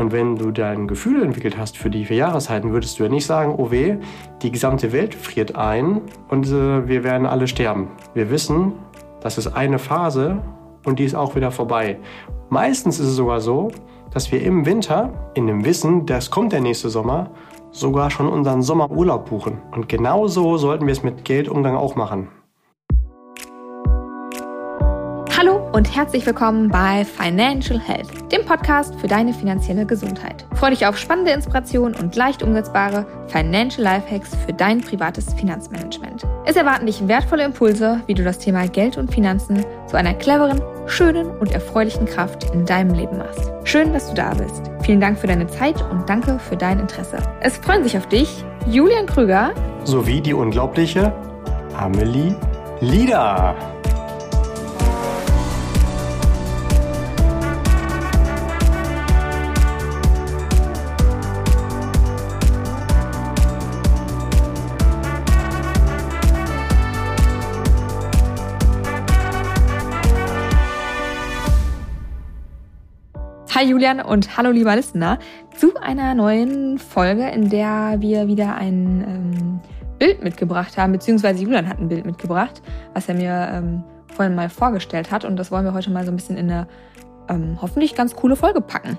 Und wenn du dein Gefühl entwickelt hast für die vier Jahreszeiten, würdest du ja nicht sagen, oh weh, die gesamte Welt friert ein und äh, wir werden alle sterben. Wir wissen, das ist eine Phase und die ist auch wieder vorbei. Meistens ist es sogar so, dass wir im Winter, in dem Wissen, das kommt der nächste Sommer, sogar schon unseren Sommerurlaub buchen. Und genauso sollten wir es mit Geldumgang auch machen. Und herzlich willkommen bei Financial Health, dem Podcast für deine finanzielle Gesundheit. Freue dich auf spannende Inspirationen und leicht umsetzbare Financial Lifehacks für dein privates Finanzmanagement. Es erwarten dich wertvolle Impulse, wie du das Thema Geld und Finanzen zu einer cleveren, schönen und erfreulichen Kraft in deinem Leben machst. Schön, dass du da bist. Vielen Dank für deine Zeit und danke für dein Interesse. Es freuen sich auf dich Julian Krüger sowie die unglaubliche Amelie Lieder. Hi Julian und hallo lieber Listener zu einer neuen Folge, in der wir wieder ein ähm, Bild mitgebracht haben, beziehungsweise Julian hat ein Bild mitgebracht, was er mir ähm, vorhin mal vorgestellt hat und das wollen wir heute mal so ein bisschen in eine ähm, hoffentlich ganz coole Folge packen.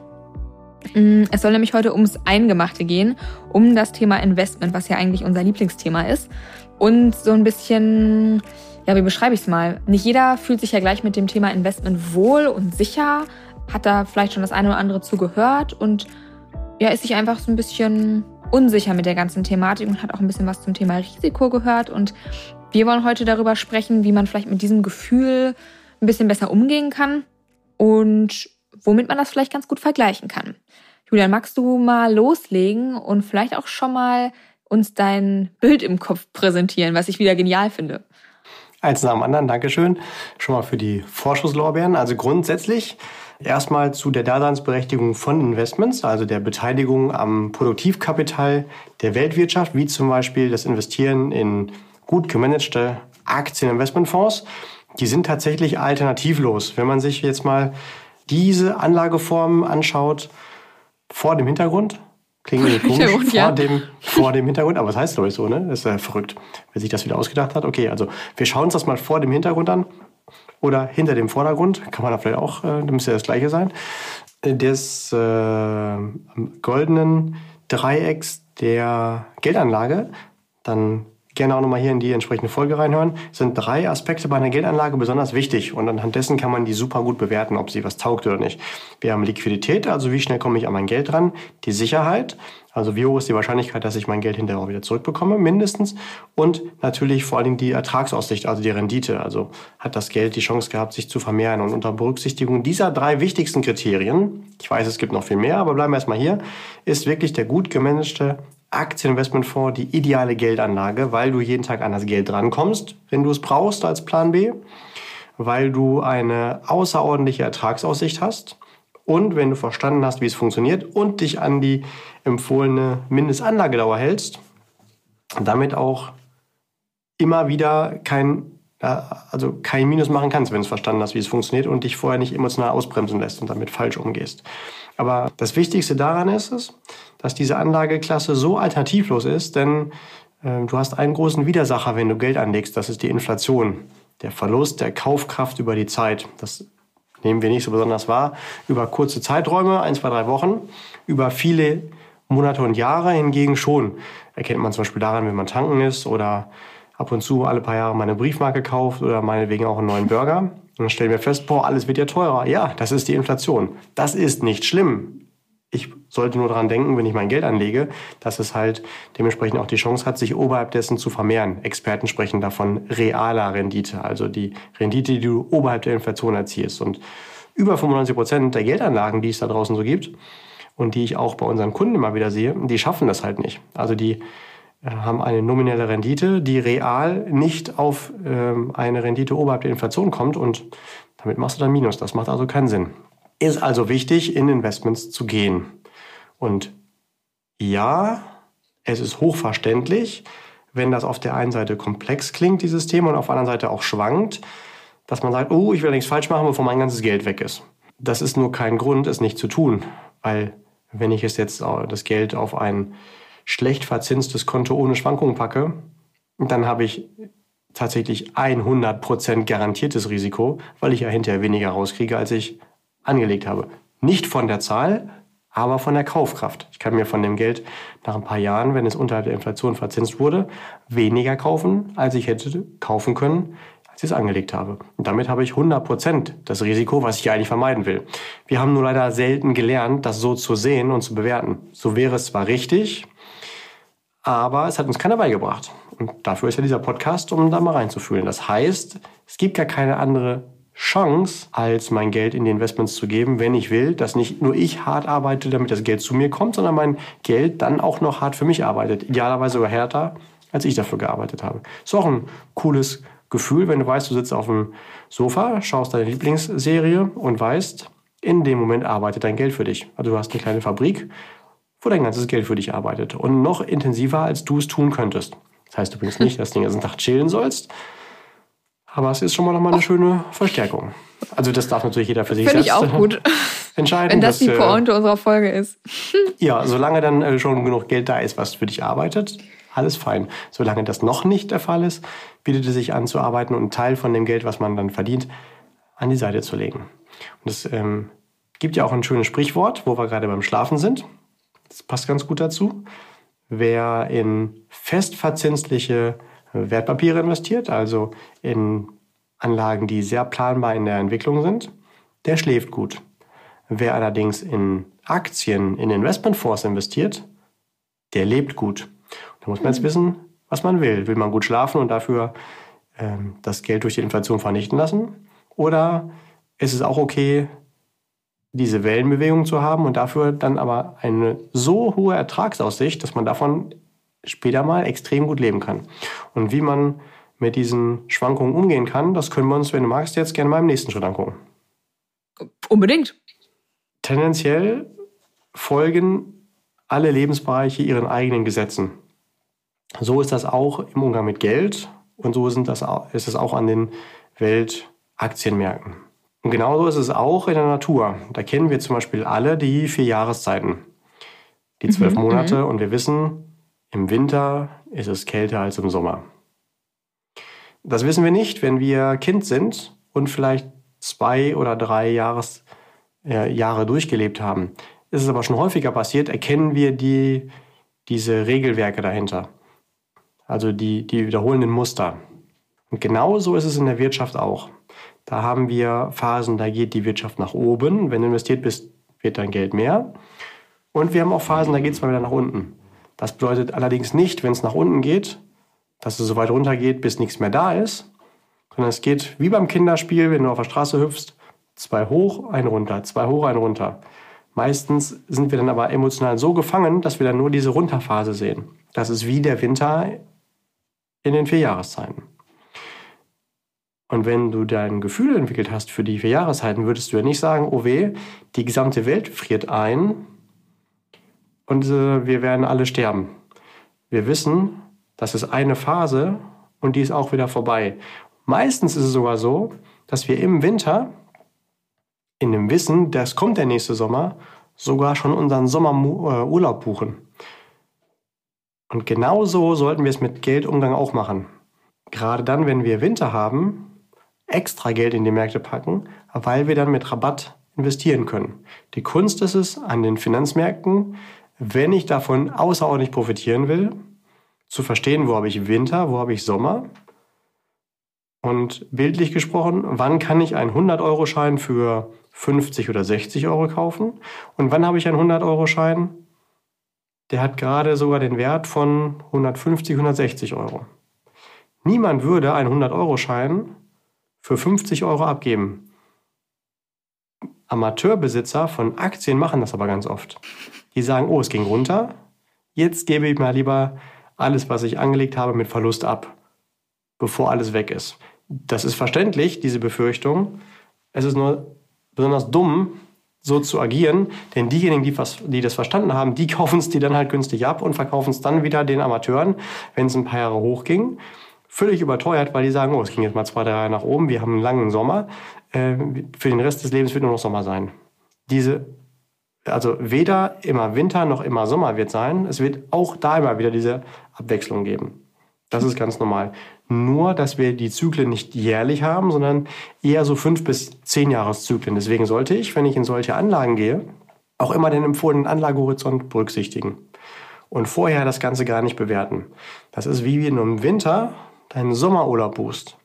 Mm, es soll nämlich heute ums Eingemachte gehen, um das Thema Investment, was ja eigentlich unser Lieblingsthema ist und so ein bisschen ja, wie beschreibe ich es mal? Nicht jeder fühlt sich ja gleich mit dem Thema Investment wohl und sicher, hat da vielleicht schon das eine oder andere zugehört und ja, ist sich einfach so ein bisschen unsicher mit der ganzen Thematik und hat auch ein bisschen was zum Thema Risiko gehört. Und wir wollen heute darüber sprechen, wie man vielleicht mit diesem Gefühl ein bisschen besser umgehen kann und womit man das vielleicht ganz gut vergleichen kann. Julian, magst du mal loslegen und vielleicht auch schon mal uns dein Bild im Kopf präsentieren, was ich wieder genial finde? Eins nach dem anderen, Dankeschön. Schon mal für die Vorschusslorbeeren. Also grundsätzlich Erstmal zu der Daseinsberechtigung von Investments, also der Beteiligung am Produktivkapital der Weltwirtschaft, wie zum Beispiel das Investieren in gut gemanagte Aktieninvestmentfonds. Die sind tatsächlich alternativlos. Wenn man sich jetzt mal diese Anlageformen anschaut, vor dem Hintergrund, klingt irgendwie komisch, vor, ja. dem, vor dem Hintergrund, aber was heißt glaube ich so, ne? Das ist ja verrückt, wer sich das wieder ausgedacht hat. Okay, also wir schauen uns das mal vor dem Hintergrund an oder hinter dem Vordergrund, kann man da vielleicht auch, äh, da müsste ja das gleiche sein, äh, des äh, goldenen Dreiecks der Geldanlage, dann gerne auch nochmal hier in die entsprechende Folge reinhören, sind drei Aspekte bei einer Geldanlage besonders wichtig und anhand dessen kann man die super gut bewerten, ob sie was taugt oder nicht. Wir haben Liquidität, also wie schnell komme ich an mein Geld ran, die Sicherheit, also wie hoch ist die Wahrscheinlichkeit, dass ich mein Geld hinterher auch wieder zurückbekomme, mindestens, und natürlich vor allen Dingen die Ertragsaussicht, also die Rendite, also hat das Geld die Chance gehabt, sich zu vermehren? Und unter Berücksichtigung dieser drei wichtigsten Kriterien, ich weiß, es gibt noch viel mehr, aber bleiben wir erstmal hier, ist wirklich der gut gemanagte Aktieninvestmentfonds die ideale Geldanlage, weil du jeden Tag an das Geld drankommst, wenn du es brauchst als Plan B, weil du eine außerordentliche Ertragsaussicht hast und wenn du verstanden hast, wie es funktioniert und dich an die empfohlene Mindestanlagedauer hältst, damit auch immer wieder kein, also kein Minus machen kannst, wenn du verstanden hast, wie es funktioniert und dich vorher nicht emotional ausbremsen lässt und damit falsch umgehst. Aber das Wichtigste daran ist es, dass diese Anlageklasse so alternativlos ist, denn äh, du hast einen großen Widersacher, wenn du Geld anlegst, das ist die Inflation. Der Verlust der Kaufkraft über die Zeit. Das nehmen wir nicht so besonders wahr. Über kurze Zeiträume, ein, zwei, drei Wochen, über viele Monate und Jahre hingegen schon. Erkennt man zum Beispiel daran, wenn man tanken ist oder ab und zu alle paar Jahre mal eine Briefmarke kauft oder meinetwegen auch einen neuen Burger. Und dann stellen wir fest, boah, alles wird ja teurer. Ja, das ist die Inflation. Das ist nicht schlimm. Ich sollte nur daran denken, wenn ich mein Geld anlege, dass es halt dementsprechend auch die Chance hat, sich oberhalb dessen zu vermehren. Experten sprechen davon realer Rendite, also die Rendite, die du oberhalb der Inflation erzielst. Und über 95 Prozent der Geldanlagen, die es da draußen so gibt und die ich auch bei unseren Kunden immer wieder sehe, die schaffen das halt nicht. Also die haben eine nominelle Rendite, die real nicht auf ähm, eine Rendite oberhalb der Inflation kommt und damit machst du dann Minus. Das macht also keinen Sinn. Ist also wichtig, in Investments zu gehen. Und ja, es ist hochverständlich, wenn das auf der einen Seite komplex klingt, dieses Thema, und auf der anderen Seite auch schwankt, dass man sagt, oh, ich will nichts falsch machen, bevor mein ganzes Geld weg ist. Das ist nur kein Grund, es nicht zu tun. Weil wenn ich es jetzt das Geld auf ein schlecht verzinstes Konto ohne Schwankungen packe, dann habe ich tatsächlich 100% garantiertes Risiko, weil ich ja hinterher weniger rauskriege, als ich angelegt habe. Nicht von der Zahl, aber von der Kaufkraft. Ich kann mir von dem Geld nach ein paar Jahren, wenn es unterhalb der Inflation verzinst wurde, weniger kaufen, als ich hätte kaufen können, als ich es angelegt habe. Und damit habe ich 100% das Risiko, was ich eigentlich vermeiden will. Wir haben nur leider selten gelernt, das so zu sehen und zu bewerten. So wäre es zwar richtig, aber es hat uns keiner beigebracht. Und dafür ist ja dieser Podcast, um da mal reinzufühlen. Das heißt, es gibt gar keine andere Chance, als mein Geld in die Investments zu geben, wenn ich will, dass nicht nur ich hart arbeite, damit das Geld zu mir kommt, sondern mein Geld dann auch noch hart für mich arbeitet. Idealerweise sogar härter, als ich dafür gearbeitet habe. Ist auch ein cooles Gefühl, wenn du weißt, du sitzt auf dem Sofa, schaust deine Lieblingsserie und weißt, in dem Moment arbeitet dein Geld für dich. Also du hast eine kleine Fabrik, wo dein ganzes Geld für dich arbeitet. Und noch intensiver, als du es tun könntest. Das heißt übrigens nicht, dass du den ganzen Tag chillen sollst, aber es ist schon mal nochmal eine schöne Verstärkung. Also das darf natürlich jeder für sich Finde selbst ich auch gut. entscheiden. Wenn das dass, die äh, Pointe äh, unserer Folge ist. ja, solange dann äh, schon genug Geld da ist, was für dich arbeitet, alles fein. Solange das noch nicht der Fall ist, bietet es sich an zu arbeiten und einen Teil von dem Geld, was man dann verdient, an die Seite zu legen. Und es ähm, gibt ja auch ein schönes Sprichwort, wo wir gerade beim Schlafen sind. Das passt ganz gut dazu. Wer in festverzinsliche Wertpapiere investiert, also in Anlagen, die sehr planbar in der Entwicklung sind, der schläft gut. Wer allerdings in Aktien, in Investmentfonds investiert, der lebt gut. Da muss man jetzt wissen, was man will. Will man gut schlafen und dafür ähm, das Geld durch die Inflation vernichten lassen? Oder ist es auch okay, diese Wellenbewegung zu haben und dafür dann aber eine so hohe Ertragsaussicht, dass man davon später mal extrem gut leben kann. Und wie man mit diesen Schwankungen umgehen kann, das können wir uns, wenn du magst, jetzt gerne mal im nächsten Schritt angucken. Unbedingt. Tendenziell folgen alle Lebensbereiche ihren eigenen Gesetzen. So ist das auch im Umgang mit Geld und so sind das, ist es auch an den Weltaktienmärkten. Und genauso ist es auch in der Natur. Da kennen wir zum Beispiel alle die vier Jahreszeiten, die zwölf mhm, Monate mhm. und wir wissen, im Winter ist es kälter als im Sommer. Das wissen wir nicht, wenn wir Kind sind und vielleicht zwei oder drei Jahres, äh, Jahre durchgelebt haben. Ist es aber schon häufiger passiert, erkennen wir die, diese Regelwerke dahinter. Also die, die wiederholenden Muster. Und genauso ist es in der Wirtschaft auch. Da haben wir Phasen, da geht die Wirtschaft nach oben. Wenn du investiert bist, wird dein Geld mehr. Und wir haben auch Phasen, da geht es mal wieder nach unten. Das bedeutet allerdings nicht, wenn es nach unten geht, dass es so weit runter geht, bis nichts mehr da ist, sondern es geht wie beim Kinderspiel, wenn du auf der Straße hüpfst, zwei hoch, ein runter, zwei hoch, ein runter. Meistens sind wir dann aber emotional so gefangen, dass wir dann nur diese Runterphase sehen. Das ist wie der Winter in den vier Jahreszeiten. Und wenn du dein Gefühl entwickelt hast für die vier Jahreszeiten, würdest du ja nicht sagen, oh weh, die gesamte Welt friert ein, und äh, wir werden alle sterben. Wir wissen, das ist eine Phase und die ist auch wieder vorbei. Meistens ist es sogar so, dass wir im Winter, in dem Wissen, das kommt der nächste Sommer, sogar schon unseren Sommerurlaub buchen. Und genauso sollten wir es mit Geldumgang auch machen. Gerade dann, wenn wir Winter haben, extra Geld in die Märkte packen, weil wir dann mit Rabatt investieren können. Die Kunst ist es, an den Finanzmärkten wenn ich davon außerordentlich profitieren will, zu verstehen, wo habe ich Winter, wo habe ich Sommer. Und bildlich gesprochen, wann kann ich einen 100-Euro-Schein für 50 oder 60 Euro kaufen? Und wann habe ich einen 100-Euro-Schein? Der hat gerade sogar den Wert von 150, 160 Euro. Niemand würde einen 100-Euro-Schein für 50 Euro abgeben. Amateurbesitzer von Aktien machen das aber ganz oft die sagen, oh, es ging runter, jetzt gebe ich mal lieber alles, was ich angelegt habe, mit Verlust ab, bevor alles weg ist. Das ist verständlich, diese Befürchtung. Es ist nur besonders dumm, so zu agieren, denn diejenigen, die, was, die das verstanden haben, die kaufen es dir dann halt günstig ab und verkaufen es dann wieder den Amateuren, wenn es ein paar Jahre hochging. Völlig überteuert, weil die sagen, oh, es ging jetzt mal zwei, drei Jahre nach oben, wir haben einen langen Sommer. Äh, für den Rest des Lebens wird nur noch Sommer sein. Diese also weder immer Winter noch immer Sommer wird sein. Es wird auch da immer wieder diese Abwechslung geben. Das ist ganz normal. Nur, dass wir die Zyklen nicht jährlich haben, sondern eher so fünf bis zehn Jahreszyklen. Deswegen sollte ich, wenn ich in solche Anlagen gehe, auch immer den empfohlenen Anlagehorizont berücksichtigen und vorher das Ganze gar nicht bewerten. Das ist wie du im Winter deinen Sommerurlaub buchst.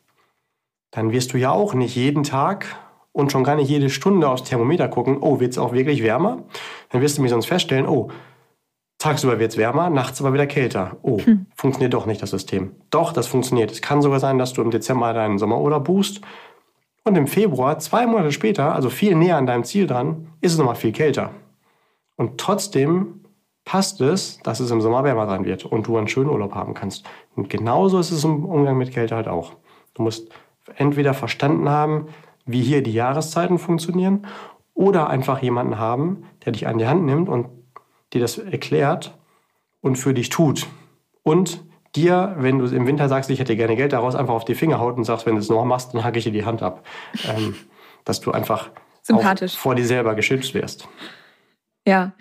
Dann wirst du ja auch nicht jeden Tag und schon gar nicht jede Stunde aufs Thermometer gucken, oh, wird es auch wirklich wärmer? Dann wirst du mir sonst feststellen, oh, tagsüber wird es wärmer, nachts aber wieder kälter. Oh, hm. funktioniert doch nicht das System. Doch, das funktioniert. Es kann sogar sein, dass du im Dezember deinen Sommerurlaub buchst und im Februar, zwei Monate später, also viel näher an deinem Ziel dran, ist es nochmal viel kälter. Und trotzdem passt es, dass es im Sommer wärmer sein wird und du einen schönen Urlaub haben kannst. Und genauso ist es im Umgang mit Kälte halt auch. Du musst entweder verstanden haben, wie hier die Jahreszeiten funktionieren, oder einfach jemanden haben, der dich an die Hand nimmt und dir das erklärt und für dich tut. Und dir, wenn du im Winter sagst, ich hätte gerne Geld daraus, einfach auf die Finger haut und sagst, wenn du es noch machst, dann hacke ich dir die Hand ab. Ähm, dass du einfach vor dir selber geschützt wirst. Ja.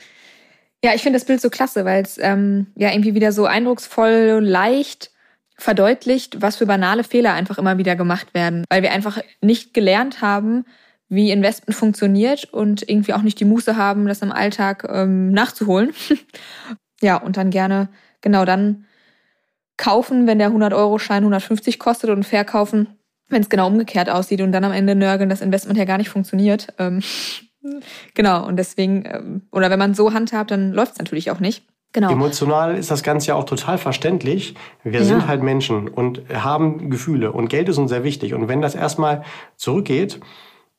Ja, ich finde das Bild so klasse, weil es ähm, ja irgendwie wieder so eindrucksvoll, leicht verdeutlicht, was für banale Fehler einfach immer wieder gemacht werden, weil wir einfach nicht gelernt haben, wie Investment funktioniert und irgendwie auch nicht die Muße haben, das im Alltag ähm, nachzuholen. ja, und dann gerne genau dann kaufen, wenn der 100-Euro-Schein 150 kostet und verkaufen, wenn es genau umgekehrt aussieht und dann am Ende nörgeln, das Investment ja gar nicht funktioniert. Ähm, genau, und deswegen, ähm, oder wenn man so handhabt, dann läuft es natürlich auch nicht. Genau. Emotional ist das Ganze ja auch total verständlich. Wir ja. sind halt Menschen und haben Gefühle und Geld ist uns sehr wichtig. Und wenn das erstmal zurückgeht,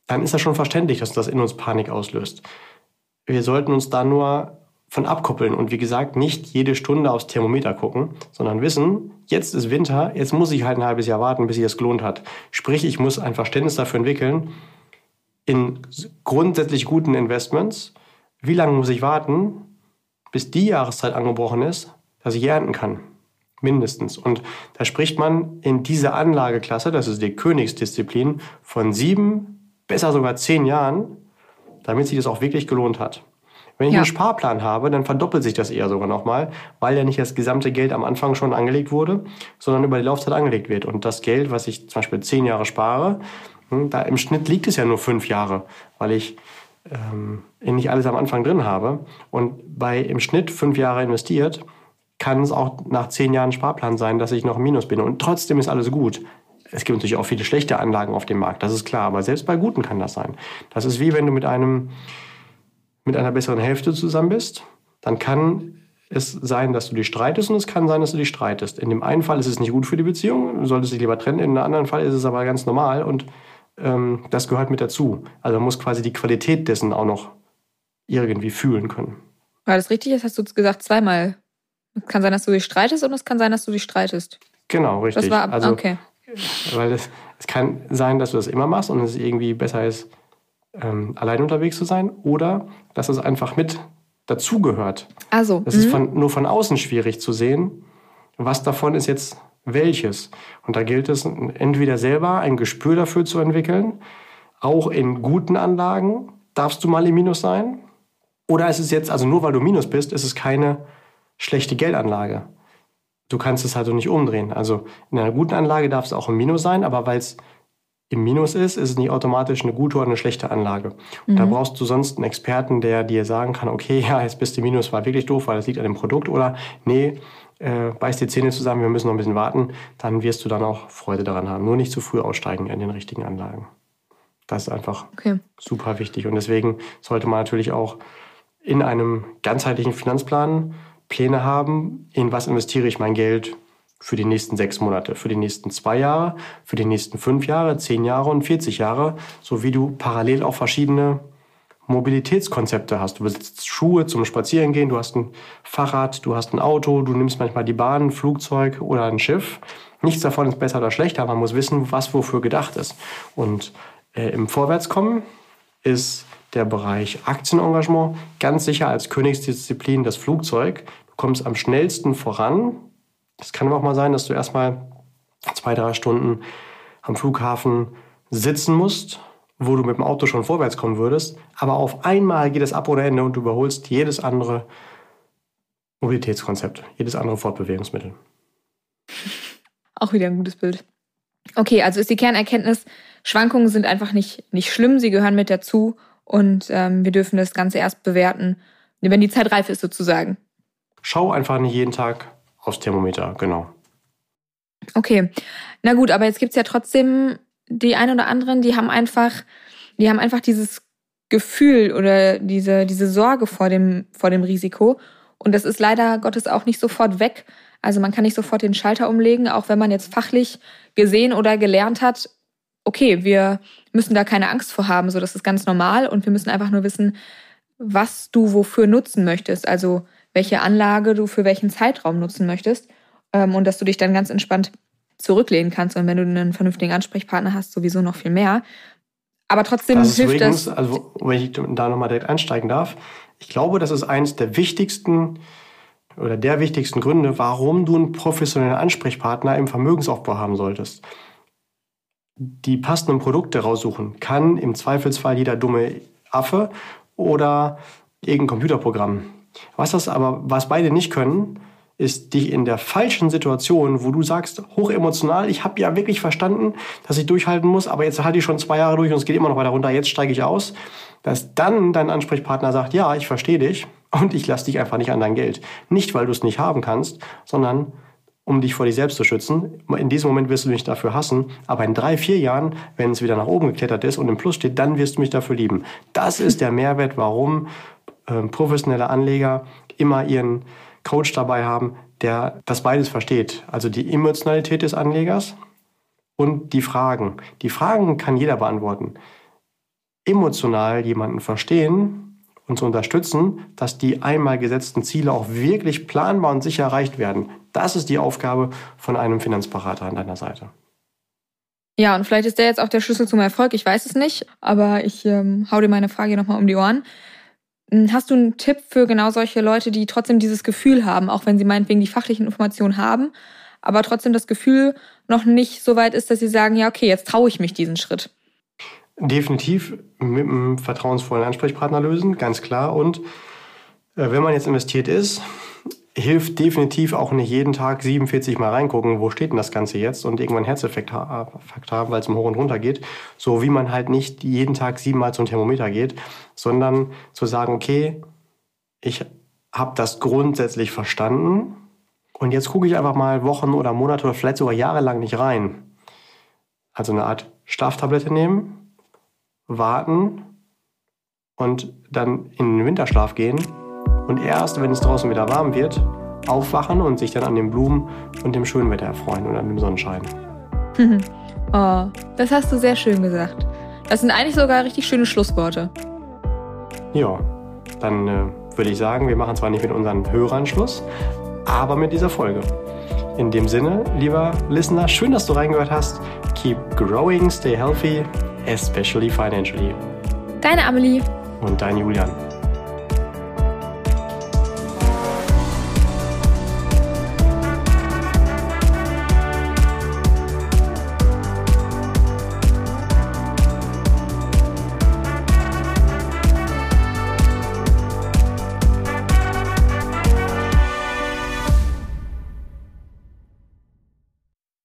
dann ist das schon verständlich, dass das in uns Panik auslöst. Wir sollten uns da nur von abkoppeln und wie gesagt nicht jede Stunde aufs Thermometer gucken, sondern wissen, jetzt ist Winter, jetzt muss ich halt ein halbes Jahr warten, bis sich das gelohnt hat. Sprich, ich muss ein Verständnis dafür entwickeln, in grundsätzlich guten Investments, wie lange muss ich warten, bis die Jahreszeit angebrochen ist, dass ich ernten kann. Mindestens. Und da spricht man in dieser Anlageklasse, das ist die Königsdisziplin, von sieben, besser sogar zehn Jahren, damit sich das auch wirklich gelohnt hat. Wenn ich ja. einen Sparplan habe, dann verdoppelt sich das eher sogar nochmal, weil ja nicht das gesamte Geld am Anfang schon angelegt wurde, sondern über die Laufzeit angelegt wird. Und das Geld, was ich zum Beispiel zehn Jahre spare, da im Schnitt liegt es ja nur fünf Jahre, weil ich ähm, nicht alles am Anfang drin habe. Und bei im Schnitt fünf Jahre investiert, kann es auch nach zehn Jahren Sparplan sein, dass ich noch im Minus bin. Und trotzdem ist alles gut. Es gibt natürlich auch viele schlechte Anlagen auf dem Markt, das ist klar. Aber selbst bei guten kann das sein. Das ist wie wenn du mit einem mit einer besseren Hälfte zusammen bist, dann kann es sein, dass du dich streitest und es kann sein, dass du dich streitest. In dem einen Fall ist es nicht gut für die Beziehung, du solltest dich lieber trennen. In einem anderen Fall ist es aber ganz normal und ähm, das gehört mit dazu. Also man muss quasi die Qualität dessen auch noch irgendwie fühlen können. War das richtig? Das hast du gesagt zweimal. Es kann sein, dass du dich streitest und es kann sein, dass du dich streitest. Genau, richtig. Das war also, okay. Weil es, es kann sein, dass du das immer machst und es irgendwie besser ist, ähm, allein unterwegs zu sein oder dass es einfach mit dazugehört. Also. Es ist mhm. von, nur von außen schwierig zu sehen, was davon ist jetzt welches. Und da gilt es entweder selber ein Gespür dafür zu entwickeln, auch in guten Anlagen darfst du mal im Minus sein. Oder ist es jetzt, also nur weil du Minus bist, ist es keine schlechte Geldanlage. Du kannst es halt so nicht umdrehen. Also in einer guten Anlage darf es auch im Minus sein, aber weil es im Minus ist, ist es nicht automatisch eine gute oder eine schlechte Anlage. Und mhm. da brauchst du sonst einen Experten, der dir sagen kann, okay, ja, jetzt bist du Minus, war wirklich doof, weil das liegt an dem Produkt. Oder nee, äh, beiß die Zähne zusammen, wir müssen noch ein bisschen warten. Dann wirst du dann auch Freude daran haben. Nur nicht zu früh aussteigen in den richtigen Anlagen. Das ist einfach okay. super wichtig. Und deswegen sollte man natürlich auch in einem ganzheitlichen Finanzplan Pläne haben, in was investiere ich mein Geld für die nächsten sechs Monate, für die nächsten zwei Jahre, für die nächsten fünf Jahre, zehn Jahre und 40 Jahre, so wie du parallel auch verschiedene Mobilitätskonzepte hast. Du besitzt Schuhe zum Spazierengehen, du hast ein Fahrrad, du hast ein Auto, du nimmst manchmal die Bahn, ein Flugzeug oder ein Schiff. Nichts davon ist besser oder schlechter, man muss wissen, was wofür gedacht ist. Und äh, im Vorwärtskommen ist der Bereich Aktienengagement ganz sicher als Königsdisziplin das Flugzeug. Du kommst am schnellsten voran, es kann aber auch mal sein, dass du erstmal zwei, drei Stunden am Flughafen sitzen musst wo du mit dem Auto schon vorwärts kommen würdest, aber auf einmal geht es ab ohne Ende und du überholst jedes andere Mobilitätskonzept, jedes andere Fortbewegungsmittel. Auch wieder ein gutes Bild. Okay, also ist die Kernerkenntnis, Schwankungen sind einfach nicht, nicht schlimm, sie gehören mit dazu und ähm, wir dürfen das Ganze erst bewerten, wenn die Zeit reif ist sozusagen. Schau einfach nicht jeden Tag aufs Thermometer, genau. Okay, na gut, aber jetzt gibt's ja trotzdem die ein oder anderen, die haben einfach, die haben einfach dieses Gefühl oder diese, diese Sorge vor dem, vor dem Risiko. Und das ist leider Gottes auch nicht sofort weg. Also man kann nicht sofort den Schalter umlegen, auch wenn man jetzt fachlich gesehen oder gelernt hat, okay, wir müssen da keine Angst vor haben, so das ist ganz normal und wir müssen einfach nur wissen, was du wofür nutzen möchtest, also welche Anlage du für welchen Zeitraum nutzen möchtest ähm, und dass du dich dann ganz entspannt zurücklehnen kannst und wenn du einen vernünftigen Ansprechpartner hast, sowieso noch viel mehr. Aber trotzdem das hilft übrigens, das. Also wenn ich da nochmal direkt einsteigen darf, ich glaube, das ist eines der wichtigsten oder der wichtigsten Gründe, warum du einen professionellen Ansprechpartner im Vermögensaufbau haben solltest. Die passenden Produkte raussuchen kann im Zweifelsfall jeder dumme Affe oder irgendein Computerprogramm. Was das aber, was beide nicht können, ist dich in der falschen Situation, wo du sagst, hochemotional, ich habe ja wirklich verstanden, dass ich durchhalten muss, aber jetzt halte ich schon zwei Jahre durch und es geht immer noch weiter runter, jetzt steige ich aus, dass dann dein Ansprechpartner sagt, ja, ich verstehe dich und ich lasse dich einfach nicht an dein Geld. Nicht, weil du es nicht haben kannst, sondern um dich vor dir selbst zu schützen. In diesem Moment wirst du mich dafür hassen, aber in drei, vier Jahren, wenn es wieder nach oben geklettert ist und im Plus steht, dann wirst du mich dafür lieben. Das ist der Mehrwert, warum äh, professionelle Anleger immer ihren Coach dabei haben, der das beides versteht. Also die Emotionalität des Anlegers und die Fragen. Die Fragen kann jeder beantworten. Emotional jemanden verstehen und zu unterstützen, dass die einmal gesetzten Ziele auch wirklich planbar und sicher erreicht werden. Das ist die Aufgabe von einem Finanzberater an deiner Seite. Ja, und vielleicht ist der jetzt auch der Schlüssel zum Erfolg. Ich weiß es nicht, aber ich ähm, hau dir meine Frage nochmal um die Ohren. Hm, hast du einen Tipp für genau solche Leute, die trotzdem dieses Gefühl haben, auch wenn sie meinetwegen die fachlichen Informationen haben, aber trotzdem das Gefühl noch nicht so weit ist, dass sie sagen, ja, okay, jetzt traue ich mich diesen Schritt? Definitiv mit einem vertrauensvollen Ansprechpartner lösen, ganz klar. Und äh, wenn man jetzt investiert ist, hilft definitiv auch nicht jeden Tag 47 Mal reingucken, wo steht denn das Ganze jetzt und irgendwann Herzeffekt haben, weil es im Hoch und Runter geht. So wie man halt nicht jeden Tag siebenmal zum Thermometer geht, sondern zu sagen, okay, ich habe das grundsätzlich verstanden und jetzt gucke ich einfach mal Wochen oder Monate oder vielleicht sogar jahrelang nicht rein. Also eine Art Schlaftablette nehmen, warten und dann in den Winterschlaf gehen und erst, wenn es draußen wieder warm wird, aufwachen und sich dann an den Blumen und dem schönen Wetter erfreuen und an dem Sonnenschein. oh, das hast du sehr schön gesagt. Das sind eigentlich sogar richtig schöne Schlussworte. Ja, dann äh, würde ich sagen, wir machen zwar nicht mit unseren Hörern Schluss, aber mit dieser Folge. In dem Sinne, lieber Listener, schön, dass du reingehört hast. Keep growing, stay healthy especially financially. Deine Amelie. Und dein Julian.